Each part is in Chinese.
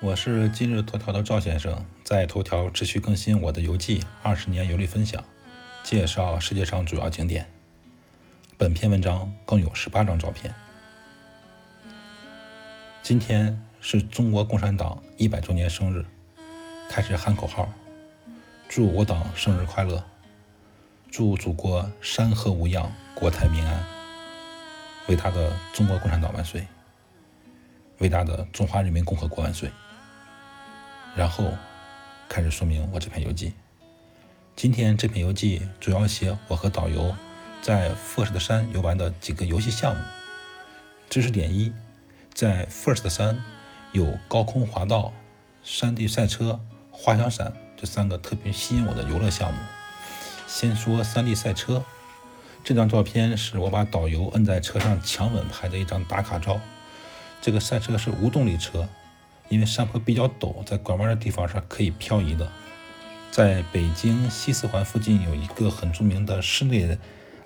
我是今日头条的赵先生，在头条持续更新我的游记，二十年游历分享，介绍世界上主要景点。本篇文章共有十八张照片。今天是中国共产党一百周年生日，开始喊口号，祝我党生日快乐，祝祖国山河无恙，国泰民安，伟大的中国共产党万岁！伟大的中华人民共和国万岁！然后开始说明我这篇游记。今天这篇游记主要写我和导游在富尔斯的山游玩的几个游戏项目。知识点一：在富尔斯的山有高空滑道、山地赛车、滑翔伞这三个特别吸引我的游乐项目。先说山地赛车，这张照片是我把导游摁在车上强吻拍的一张打卡照。这个赛车是无动力车，因为山坡比较陡，在拐弯的地方是可以漂移的。在北京西四环附近有一个很著名的室内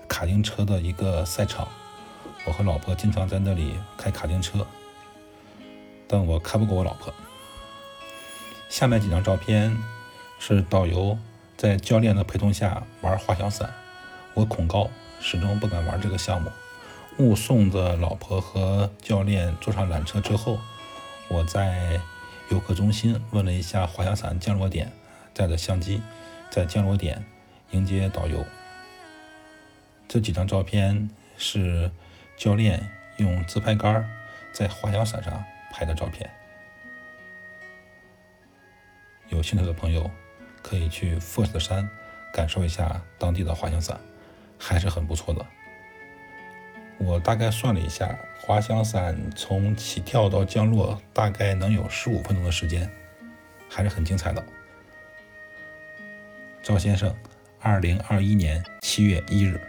卡丁车的一个赛场，我和老婆经常在那里开卡丁车，但我开不过我老婆。下面几张照片是导游在教练的陪同下玩滑翔伞，我恐高，始终不敢玩这个项目。目送着老婆和教练坐上缆车之后，我在游客中心问了一下滑翔伞降落点，带着相机在降落点迎接导游。这几张照片是教练用自拍杆在滑翔伞上拍的照片。有兴趣的朋友可以去富士山感受一下当地的滑翔伞，还是很不错的。我大概算了一下，滑翔伞从起跳到降落大概能有十五分钟的时间，还是很精彩的。赵先生，二零二一年七月一日。